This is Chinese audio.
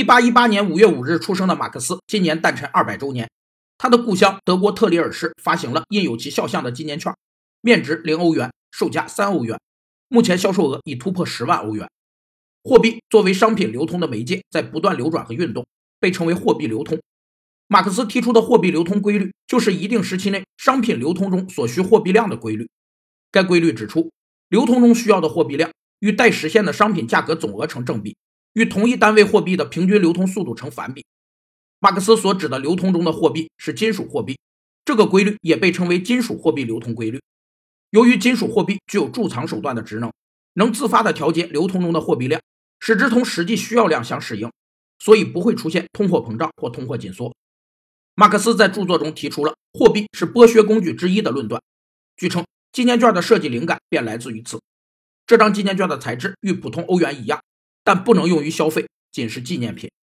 一八一八年五月五日出生的马克思，今年诞辰二百周年。他的故乡德国特里尔市发行了印有其肖像的纪念券，面值零欧元，售价三欧元，目前销售额已突破十万欧元。货币作为商品流通的媒介，在不断流转和运动，被称为货币流通。马克思提出的货币流通规律，就是一定时期内商品流通中所需货币量的规律。该规律指出，流通中需要的货币量与待实现的商品价格总额成正比。与同一单位货币的平均流通速度成反比。马克思所指的流通中的货币是金属货币，这个规律也被称为金属货币流通规律。由于金属货币具有贮藏手段的职能，能自发地调节流通中的货币量，使之同实际需要量相适应，所以不会出现通货膨胀或通货紧缩。马克思在著作中提出了“货币是剥削工具之一”的论断。据称，纪念券的设计灵感便来自于此。这张纪念券的材质与普通欧元一样。但不能用于消费，仅是纪念品。